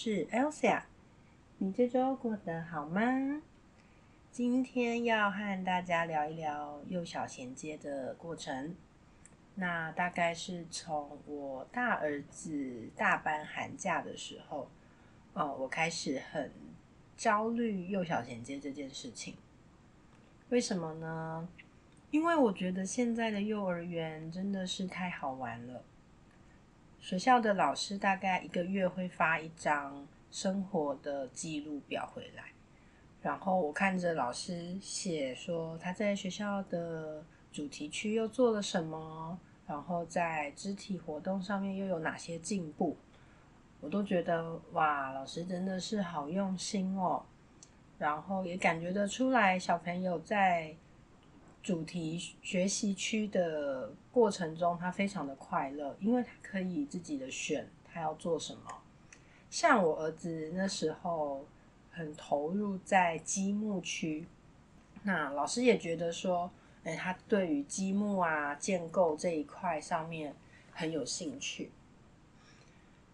是 Elsa。你这周过得好吗？今天要和大家聊一聊幼小衔接的过程。那大概是从我大儿子大班寒假的时候，哦，我开始很焦虑幼小衔接这件事情。为什么呢？因为我觉得现在的幼儿园真的是太好玩了。学校的老师大概一个月会发一张生活的记录表回来，然后我看着老师写说他在学校的主题区又做了什么，然后在肢体活动上面又有哪些进步，我都觉得哇，老师真的是好用心哦。然后也感觉得出来，小朋友在主题学习区的过程中，他非常的快乐，因为他可以自己的选他要做什么。像我儿子那时候很投入在积木区，那老师也觉得说，哎，他对于积木啊建构这一块上面很有兴趣。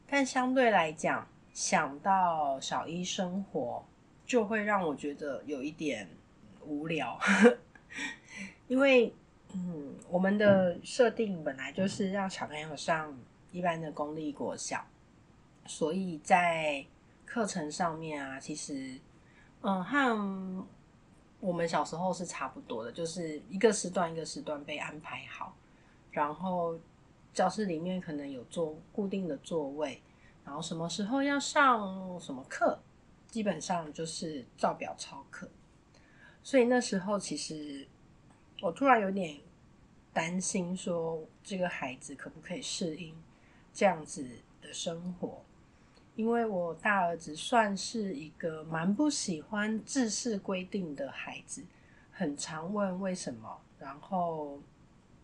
但相对来讲，想到小一生活，就会让我觉得有一点无聊。因为，嗯，我们的设定本来就是让小朋友上一般的公立国小，所以在课程上面啊，其实，嗯，和我们小时候是差不多的，就是一个时段一个时段被安排好，然后教室里面可能有坐固定的座位，然后什么时候要上什么课，基本上就是照表操课，所以那时候其实。我突然有点担心，说这个孩子可不可以适应这样子的生活？因为我大儿子算是一个蛮不喜欢制式规定的孩子，很常问为什么，然后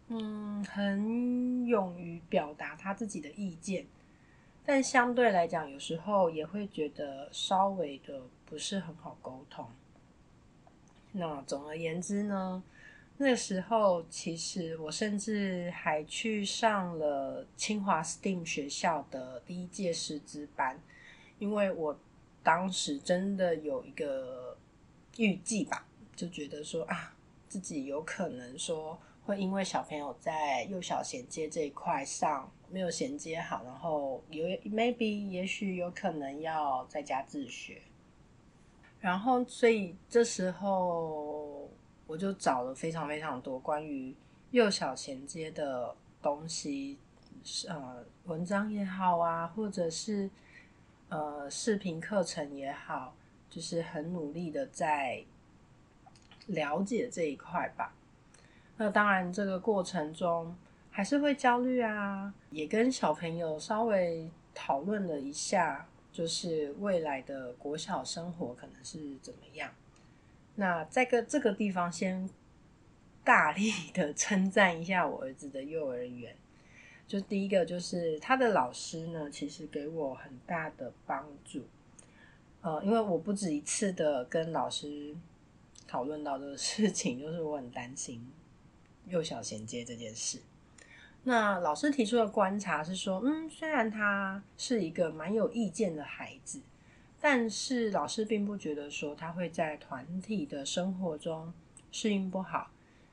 嗯，很勇于表达他自己的意见，但相对来讲，有时候也会觉得稍微的不是很好沟通。那总而言之呢？那时候，其实我甚至还去上了清华 STEAM 学校的第一届师资班，因为我当时真的有一个预计吧，就觉得说啊，自己有可能说会因为小朋友在幼小衔接这一块上没有衔接好，然后有 maybe 也许有可能要在家自学，然后所以这时候。我就找了非常非常多关于幼小衔接的东西，呃，文章也好啊，或者是呃视频课程也好，就是很努力的在了解这一块吧。那当然，这个过程中还是会焦虑啊，也跟小朋友稍微讨论了一下，就是未来的国小生活可能是怎么样。那在个这个地方，先大力的 称赞一下我儿子的幼儿园。就第一个，就是他的老师呢，其实给我很大的帮助。呃，因为我不止一次的跟老师讨论到这个事情，就是我很担心幼小衔接这件事。那老师提出的观察是说，嗯，虽然他是一个蛮有意见的孩子。但是老师并不觉得说他会在团体的生活中适应不好，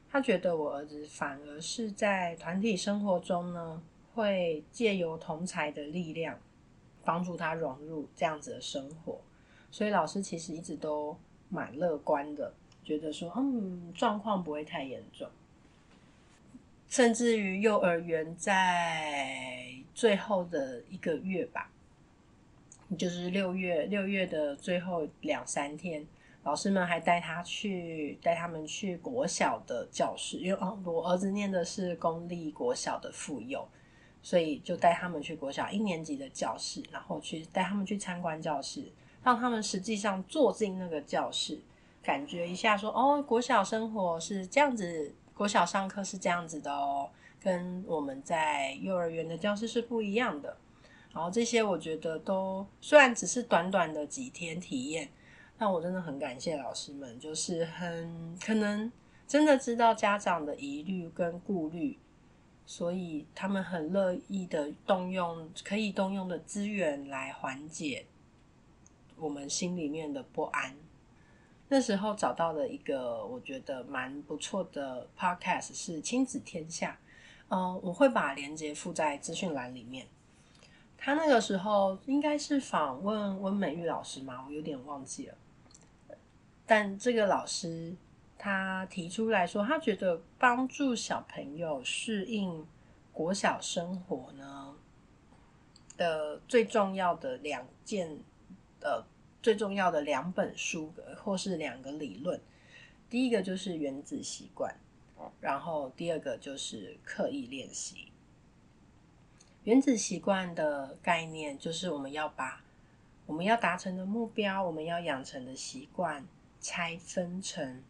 他觉得我儿子反而是在团体生活中呢，会借由同才的力量帮助他融入这样子的生活，所以老师其实一直都蛮乐观的，觉得说，嗯，状况不会太严重。甚至于幼儿园在最后的一个月吧，就是六月六月的最后两三天。老师们还带他去带他们去国小的教室，因为哦，我儿子念的是公立国小的妇幼，所以就带他们去国小一年级的教室，然后去带他们去参观教室，让他们实际上坐进那个教室，感觉一下说哦，国小生活是这样子，国小上课是这样子的哦，跟我们在幼儿园的教室是不一样的。然后这些我觉得都虽然只是短短的几天体验。但我真的很感谢老师们，就是很可能真的知道家长的疑虑跟顾虑，所以他们很乐意的动用可以动用的资源来缓解我们心里面的不安。那时候找到了一个我觉得蛮不错的 podcast 是亲子天下，嗯，我会把链接附在资讯栏里面。他那个时候应该是访问温美玉老师嘛，我有点忘记了。但这个老师他提出来说，他觉得帮助小朋友适应国小生活呢的最重要的两件，呃，最重要的两本书或是两个理论，第一个就是原子习惯，然后第二个就是刻意练习。原子习惯的概念就是我们要把我们要达成的目标，我们要养成的习惯。拆分成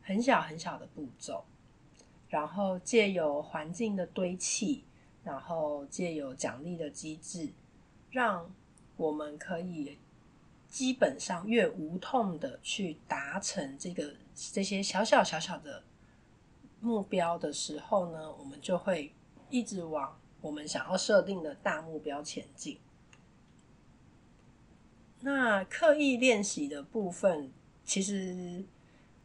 很小很小的步骤，然后借由环境的堆砌，然后借由奖励的机制，让我们可以基本上越无痛的去达成这个这些小小小小的目标的时候呢，我们就会一直往我们想要设定的大目标前进。那刻意练习的部分。其实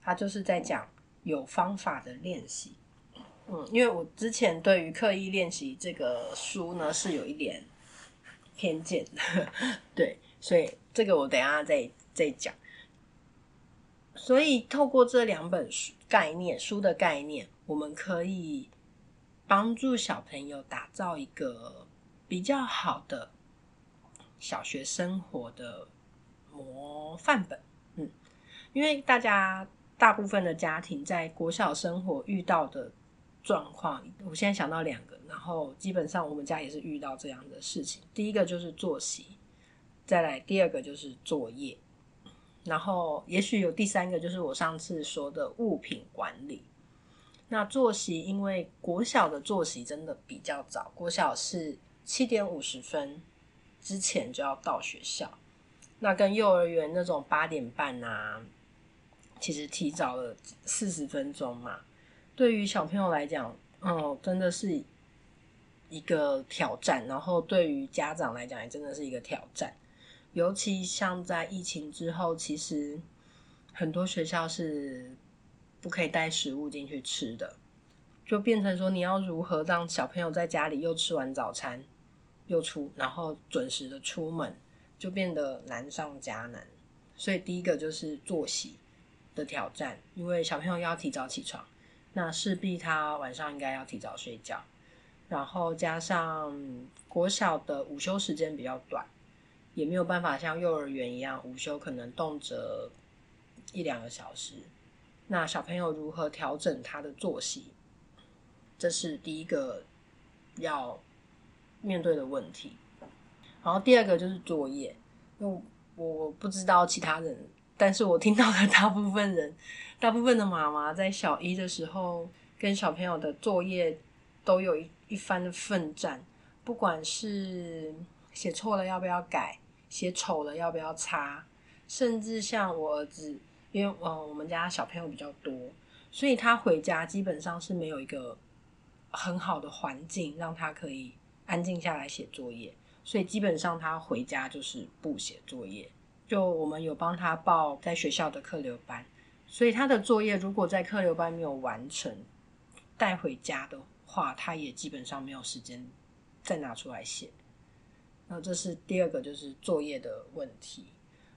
他就是在讲有方法的练习，嗯，因为我之前对于刻意练习这个书呢是有一点偏见的，对，所以这个我等下再再讲。所以透过这两本书概念书的概念，我们可以帮助小朋友打造一个比较好的小学生活的模范本。嗯因为大家大部分的家庭在国小生活遇到的状况，我现在想到两个，然后基本上我们家也是遇到这样的事情。第一个就是作息，再来第二个就是作业，然后也许有第三个就是我上次说的物品管理。那作息，因为国小的作息真的比较早，国小是七点五十分之前就要到学校，那跟幼儿园那种八点半啊。其实提早了四十分钟嘛，对于小朋友来讲，哦，真的是一个挑战。然后对于家长来讲，也真的是一个挑战。尤其像在疫情之后，其实很多学校是不可以带食物进去吃的，就变成说你要如何让小朋友在家里又吃完早餐又出，然后准时的出门，就变得难上加难。所以第一个就是作息。的挑战，因为小朋友要提早起床，那势必他晚上应该要提早睡觉，然后加上国小的午休时间比较短，也没有办法像幼儿园一样午休可能动辄一两个小时。那小朋友如何调整他的作息，这是第一个要面对的问题。然后第二个就是作业，因为我不知道其他人。但是我听到的大部分人，大部分的妈妈在小一的时候跟小朋友的作业都有一一番的奋战，不管是写错了要不要改，写丑了要不要擦，甚至像我儿子，因为嗯我们家小朋友比较多，所以他回家基本上是没有一个很好的环境让他可以安静下来写作业，所以基本上他回家就是不写作业。就我们有帮他报在学校的课留班，所以他的作业如果在课流班没有完成，带回家的话，他也基本上没有时间再拿出来写。那这是第二个，就是作业的问题。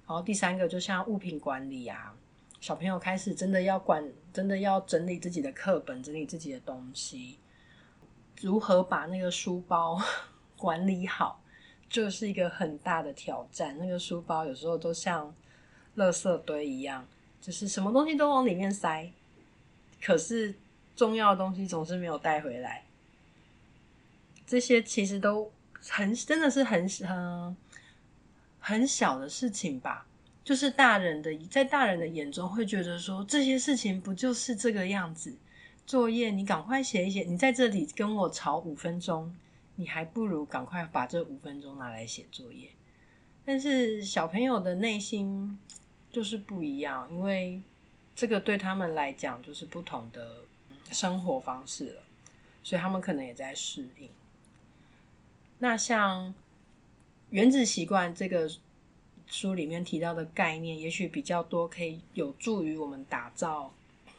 然后第三个，就像物品管理啊，小朋友开始真的要管，真的要整理自己的课本，整理自己的东西，如何把那个书包 管理好，就是一个很大的挑战。那个书包有时候都像垃圾堆一样，就是什么东西都往里面塞，可是重要的东西总是没有带回来。这些其实都很，真的是很很。很小的事情吧，就是大人的在大人的眼中会觉得说这些事情不就是这个样子？作业你赶快写一写，你在这里跟我吵五分钟，你还不如赶快把这五分钟拿来写作业。但是小朋友的内心就是不一样，因为这个对他们来讲就是不同的生活方式了，所以他们可能也在适应。那像。原子习惯这个书里面提到的概念，也许比较多，可以有助于我们打造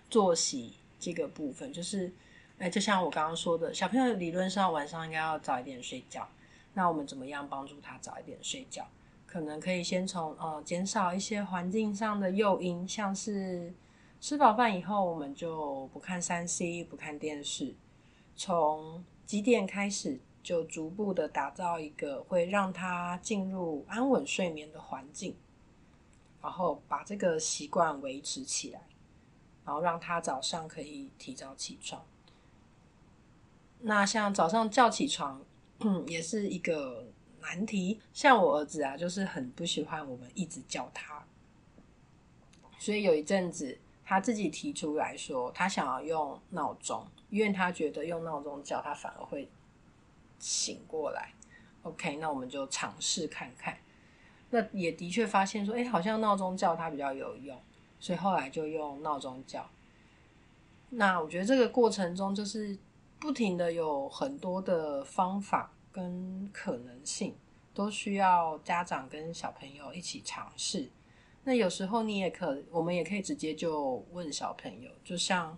作息这个部分。就是，哎，就像我刚刚说的，小朋友理论上晚上应该要早一点睡觉，那我们怎么样帮助他早一点睡觉？可能可以先从呃减少一些环境上的诱因，像是吃饱饭以后我们就不看三 C，不看电视，从几点开始？就逐步的打造一个会让他进入安稳睡眠的环境，然后把这个习惯维持起来，然后让他早上可以提早起床。那像早上叫起床，也是一个难题。像我儿子啊，就是很不喜欢我们一直叫他，所以有一阵子他自己提出来说，他想要用闹钟，因为他觉得用闹钟叫他反而会。醒过来，OK，那我们就尝试看看。那也的确发现说，哎，好像闹钟叫它比较有用，所以后来就用闹钟叫。那我觉得这个过程中就是不停的有很多的方法跟可能性，都需要家长跟小朋友一起尝试。那有时候你也可，我们也可以直接就问小朋友，就像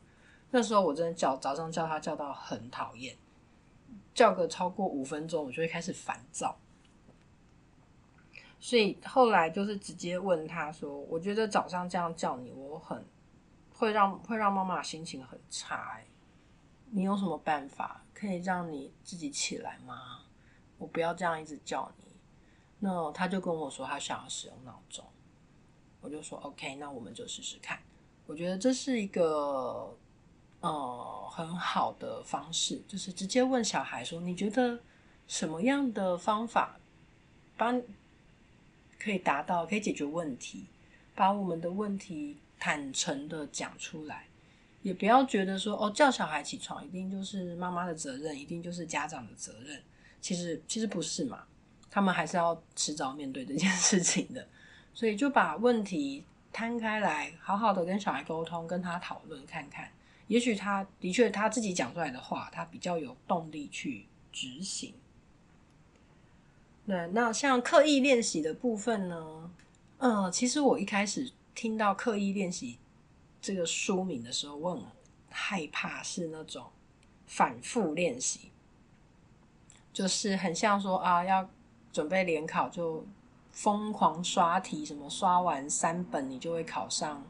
那时候我真的叫早上叫他叫到很讨厌。叫个超过五分钟，我就会开始烦躁。所以后来就是直接问他说：“我觉得早上这样叫你，我很会让会让妈妈心情很差。你有什么办法可以让你自己起来吗？我不要这样一直叫你。”那他就跟我说他想要使用闹钟，我就说 OK，那我们就试试看。我觉得这是一个。呃，很好的方式就是直接问小孩说：“你觉得什么样的方法帮可以达到可以解决问题？把我们的问题坦诚的讲出来，也不要觉得说哦，叫小孩起床一定就是妈妈的责任，一定就是家长的责任。其实其实不是嘛，他们还是要迟早面对这件事情的。所以就把问题摊开来，好好的跟小孩沟通，跟他讨论看看。”也许他的确他自己讲出来的话，他比较有动力去执行。对，那像刻意练习的部分呢？嗯，其实我一开始听到刻意练习这个书名的时候，我很害怕是那种反复练习，就是很像说啊，要准备联考就疯狂刷题，什么刷完三本你就会考上。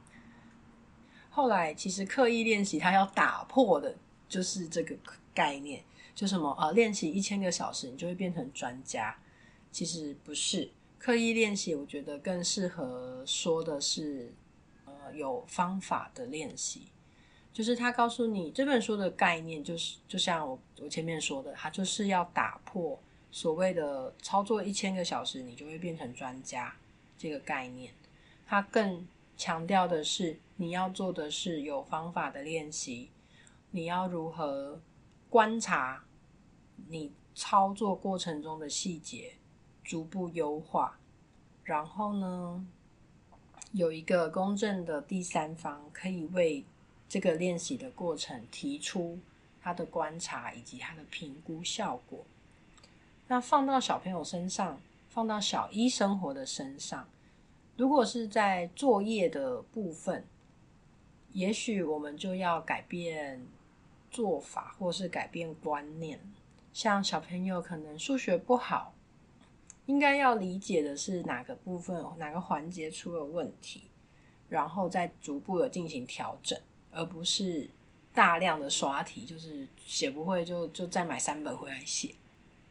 后来，其实刻意练习，它要打破的就是这个概念，就什么呃，练习一千个小时，你就会变成专家。其实不是，刻意练习，我觉得更适合说的是，呃，有方法的练习。就是他告诉你这本书的概念，就是就像我我前面说的，它就是要打破所谓的操作一千个小时，你就会变成专家这个概念。它更强调的是。你要做的是有方法的练习，你要如何观察你操作过程中的细节，逐步优化，然后呢，有一个公正的第三方可以为这个练习的过程提出他的观察以及他的评估效果。那放到小朋友身上，放到小一生活的身上，如果是在作业的部分。也许我们就要改变做法，或是改变观念。像小朋友可能数学不好，应该要理解的是哪个部分、哪个环节出了问题，然后再逐步的进行调整，而不是大量的刷题，就是写不会就就再买三本回来写。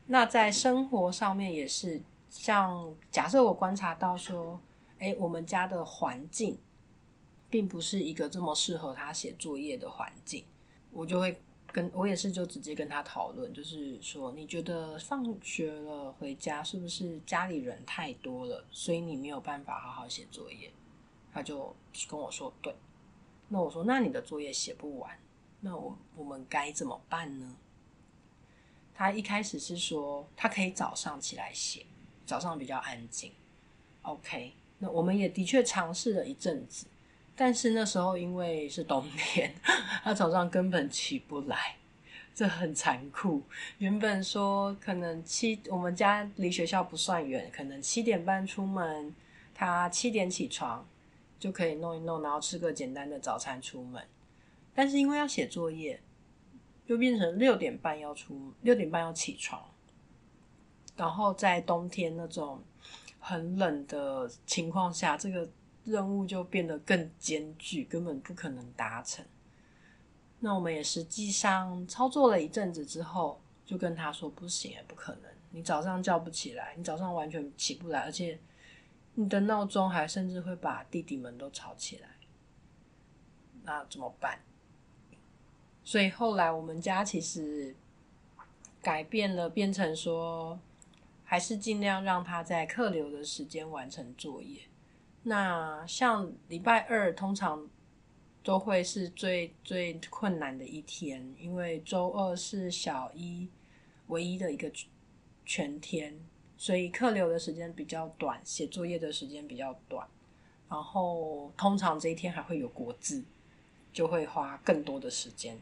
那在生活上面也是，像假设我观察到说，哎，我们家的环境并不是一个这么适合他写作业的环境，我就会。跟我也是，就直接跟他讨论，就是说，你觉得放学了回家是不是家里人太多了，所以你没有办法好好写作业？他就跟我说，对。那我说，那你的作业写不完，那我我们该怎么办呢？他一开始是说，他可以早上起来写，早上比较安静。OK，那我们也的确尝试了一阵子。但是那时候因为是冬天，他早上根本起不来，这很残酷。原本说可能七，我们家离学校不算远，可能七点半出门，他七点起床就可以弄一弄，然后吃个简单的早餐出门。但是因为要写作业，就变成六点半要出，六点半要起床，然后在冬天那种很冷的情况下，这个。任务就变得更艰巨，根本不可能达成。那我们也实际上操作了一阵子之后，就跟他说：“不行，不可能！你早上叫不起来，你早上完全起不来，而且你的闹钟还甚至会把弟弟们都吵起来。那怎么办？”所以后来我们家其实改变了，变成说还是尽量让他在客流的时间完成作业。那像礼拜二通常都会是最最困难的一天，因为周二是小一唯一的一个全天，所以客流的时间比较短，写作业的时间比较短，然后通常这一天还会有国字，就会花更多的时间，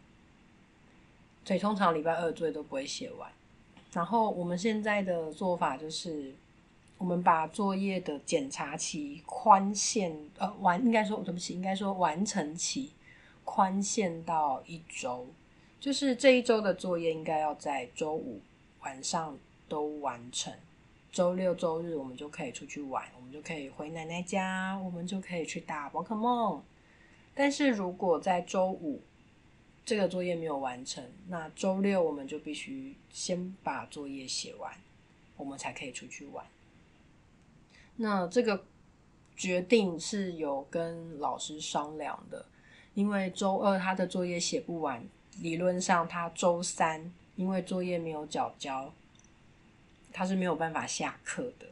所以通常礼拜二作业都不会写完。然后我们现在的做法就是。我们把作业的检查期宽限，呃，完应该说对不起，应该说完成期宽限到一周，就是这一周的作业应该要在周五晚上都完成，周六周日我们就可以出去玩，我们就可以回奶奶家，我们就可以去打宝可梦。但是如果在周五这个作业没有完成，那周六我们就必须先把作业写完，我们才可以出去玩。那这个决定是有跟老师商量的，因为周二他的作业写不完，理论上他周三因为作业没有缴交，他是没有办法下课的。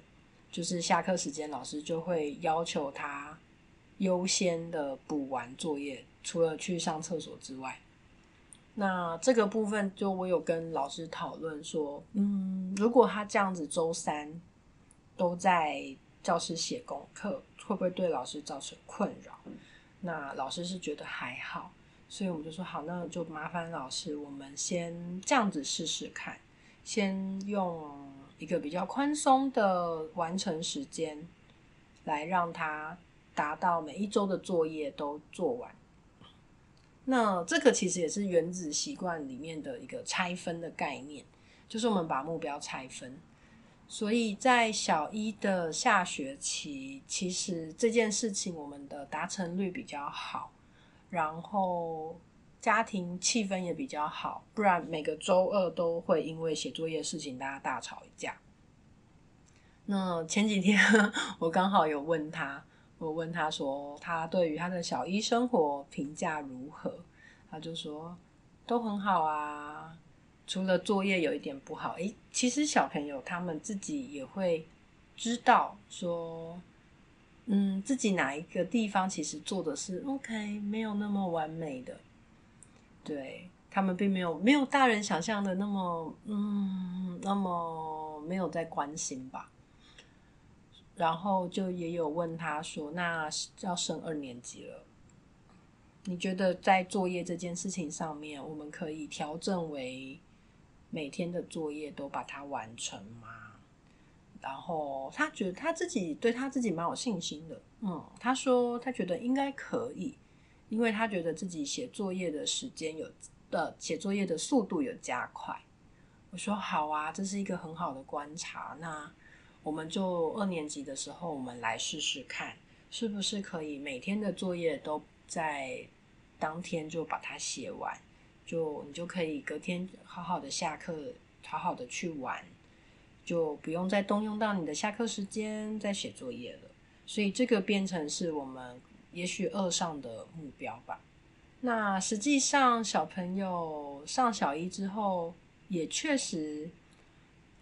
就是下课时间，老师就会要求他优先的补完作业，除了去上厕所之外。那这个部分就我有跟老师讨论说，嗯，如果他这样子周三都在。教室写功课会不会对老师造成困扰？那老师是觉得还好，所以我们就说好，那就麻烦老师，我们先这样子试试看，先用一个比较宽松的完成时间，来让他达到每一周的作业都做完。那这个其实也是原子习惯里面的一个拆分的概念，就是我们把目标拆分。所以在小一的下学期，其实这件事情我们的达成率比较好，然后家庭气氛也比较好，不然每个周二都会因为写作业事情大家大吵一架。那前几天 我刚好有问他，我问他说他对于他的小一生活评价如何，他就说都很好啊。除了作业有一点不好，诶，其实小朋友他们自己也会知道说，嗯，自己哪一个地方其实做的是 OK，没有那么完美的，对他们并没有没有大人想象的那么，嗯，那么没有在关心吧。然后就也有问他说，那要升二年级了，你觉得在作业这件事情上面，我们可以调整为？每天的作业都把它完成吗？然后他觉得他自己对他自己蛮有信心的，嗯，他说他觉得应该可以，因为他觉得自己写作业的时间有的写作业的速度有加快。我说好啊，这是一个很好的观察。那我们就二年级的时候，我们来试试看，是不是可以每天的作业都在当天就把它写完，就你就可以隔天好好的下课，好好的去玩，就不用再动用到你的下课时间再写作业了。所以这个变成是我们也许二上的目标吧。那实际上小朋友上小一之后。也确实，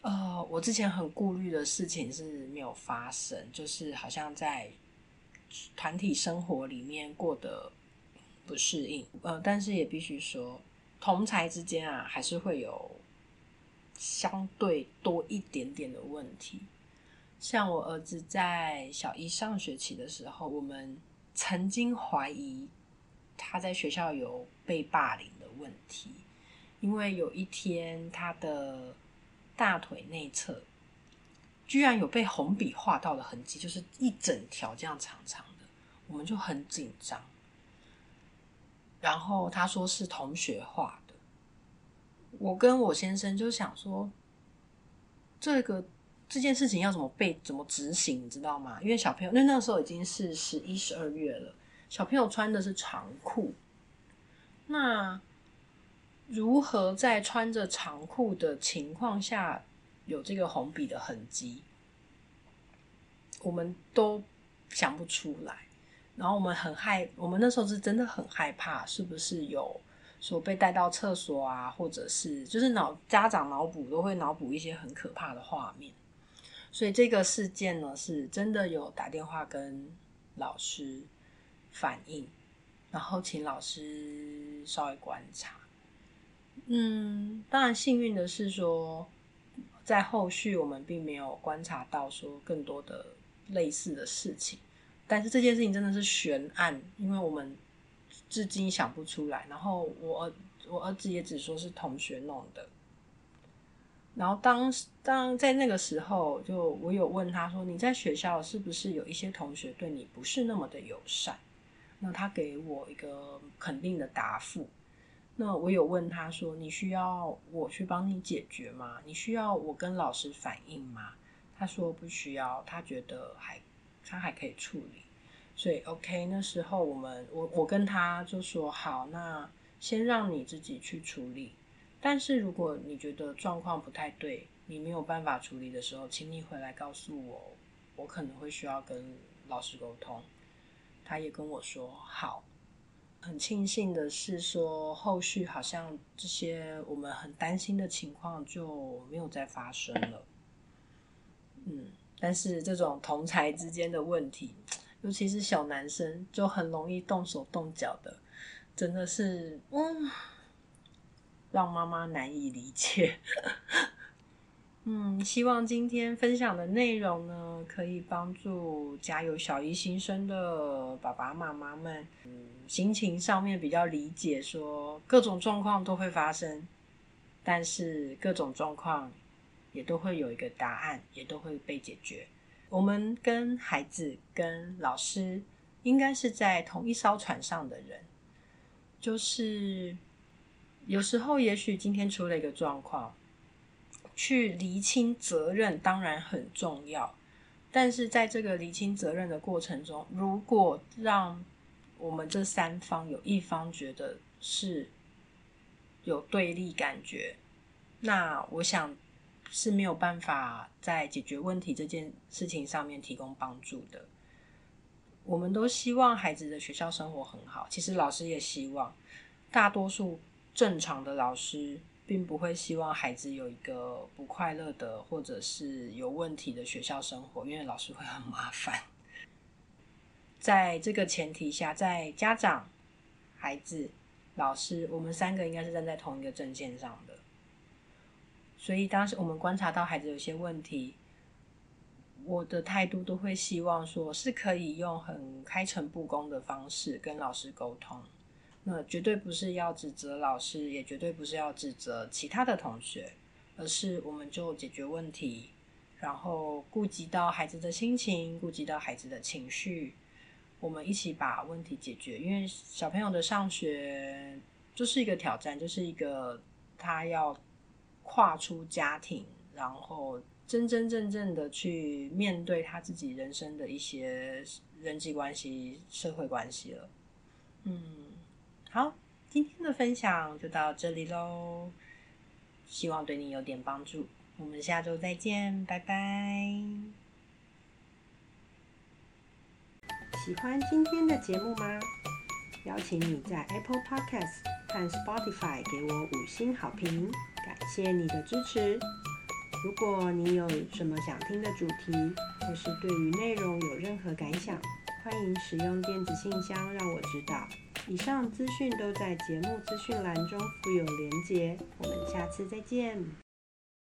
呃，我之前很顾虑的事情是没有发生，就是好像在团体生活里面过得不适应。呃，但是也必须说，同才之间啊，还是会有相对多一点点的问题。像我儿子在小一上学期的时候，我们曾经怀疑他在学校有被霸凌的问题。因为有一天，他的大腿内侧居然有被红笔画到的痕迹，就是一整条这样长长的，我们就很紧张。然后他说是同学画的，我跟我先生就想说，这个这件事情要怎么被怎么执行，你知道吗？因为小朋友，那那时候已经是十一、十二月了，小朋友穿的是长裤，那。如何在穿着长裤的情况下有这个红笔的痕迹？我们都想不出来。然后我们很害，我们那时候是真的很害怕，是不是有说被带到厕所啊，或者是就是脑家长脑补都会脑补一些很可怕的画面。所以这个事件呢，是真的有打电话跟老师反映，然后请老师稍微观察。嗯，当然幸运的是说，在后续我们并没有观察到说更多的类似的事情，但是这件事情真的是悬案，因为我们至今想不出来。然后我我儿子也只说是同学弄的，然后当当在那个时候，就我有问他说：“你在学校是不是有一些同学对你不是那么的友善？”那他给我一个肯定的答复。那我有问他说：“你需要我去帮你解决吗？你需要我跟老师反映吗？”他说不需要，他觉得还他还可以处理。所以 OK，那时候我们我我跟他就说好，那先让你自己去处理。但是如果你觉得状况不太对，你没有办法处理的时候，请你回来告诉我，我可能会需要跟老师沟通。他也跟我说好。很庆幸的是，说后续好像这些我们很担心的情况就没有再发生了。嗯，但是这种同才之间的问题，尤其是小男生，就很容易动手动脚的，真的是嗯，让妈妈难以理解。嗯，希望今天分享的内容呢，可以帮助家有小一新生的爸爸妈妈们，心情上面比较理解，说各种状况都会发生，但是各种状况也都会有一个答案，也都会被解决。我们跟孩子、跟老师，应该是在同一艘船上的人，就是有时候，也许今天出了一个状况。去厘清责任当然很重要，但是在这个厘清责任的过程中，如果让我们这三方有一方觉得是有对立感觉，那我想是没有办法在解决问题这件事情上面提供帮助的。我们都希望孩子的学校生活很好，其实老师也希望，大多数正常的老师。并不会希望孩子有一个不快乐的或者是有问题的学校生活，因为老师会很麻烦。在这个前提下，在家长、孩子、老师，我们三个应该是站在同一个阵线上的。所以当时我们观察到孩子有些问题，我的态度都会希望说是可以用很开诚布公的方式跟老师沟通。那绝对不是要指责老师，也绝对不是要指责其他的同学，而是我们就解决问题，然后顾及到孩子的心情，顾及到孩子的情绪，我们一起把问题解决。因为小朋友的上学就是一个挑战，就是一个他要跨出家庭，然后真真正正的去面对他自己人生的一些人际关系、社会关系了。嗯，好，今天的分享就到这里喽，希望对你有点帮助。我们下周再见，拜拜。喜欢今天的节目吗？邀请你在 Apple Podcast 和 Spotify 给我五星好评，感谢你的支持。如果你有什么想听的主题，或是对于内容有任何感想，欢迎使用电子信箱让我知道。以上资讯都在节目资讯栏中附有连结。我们下次再见。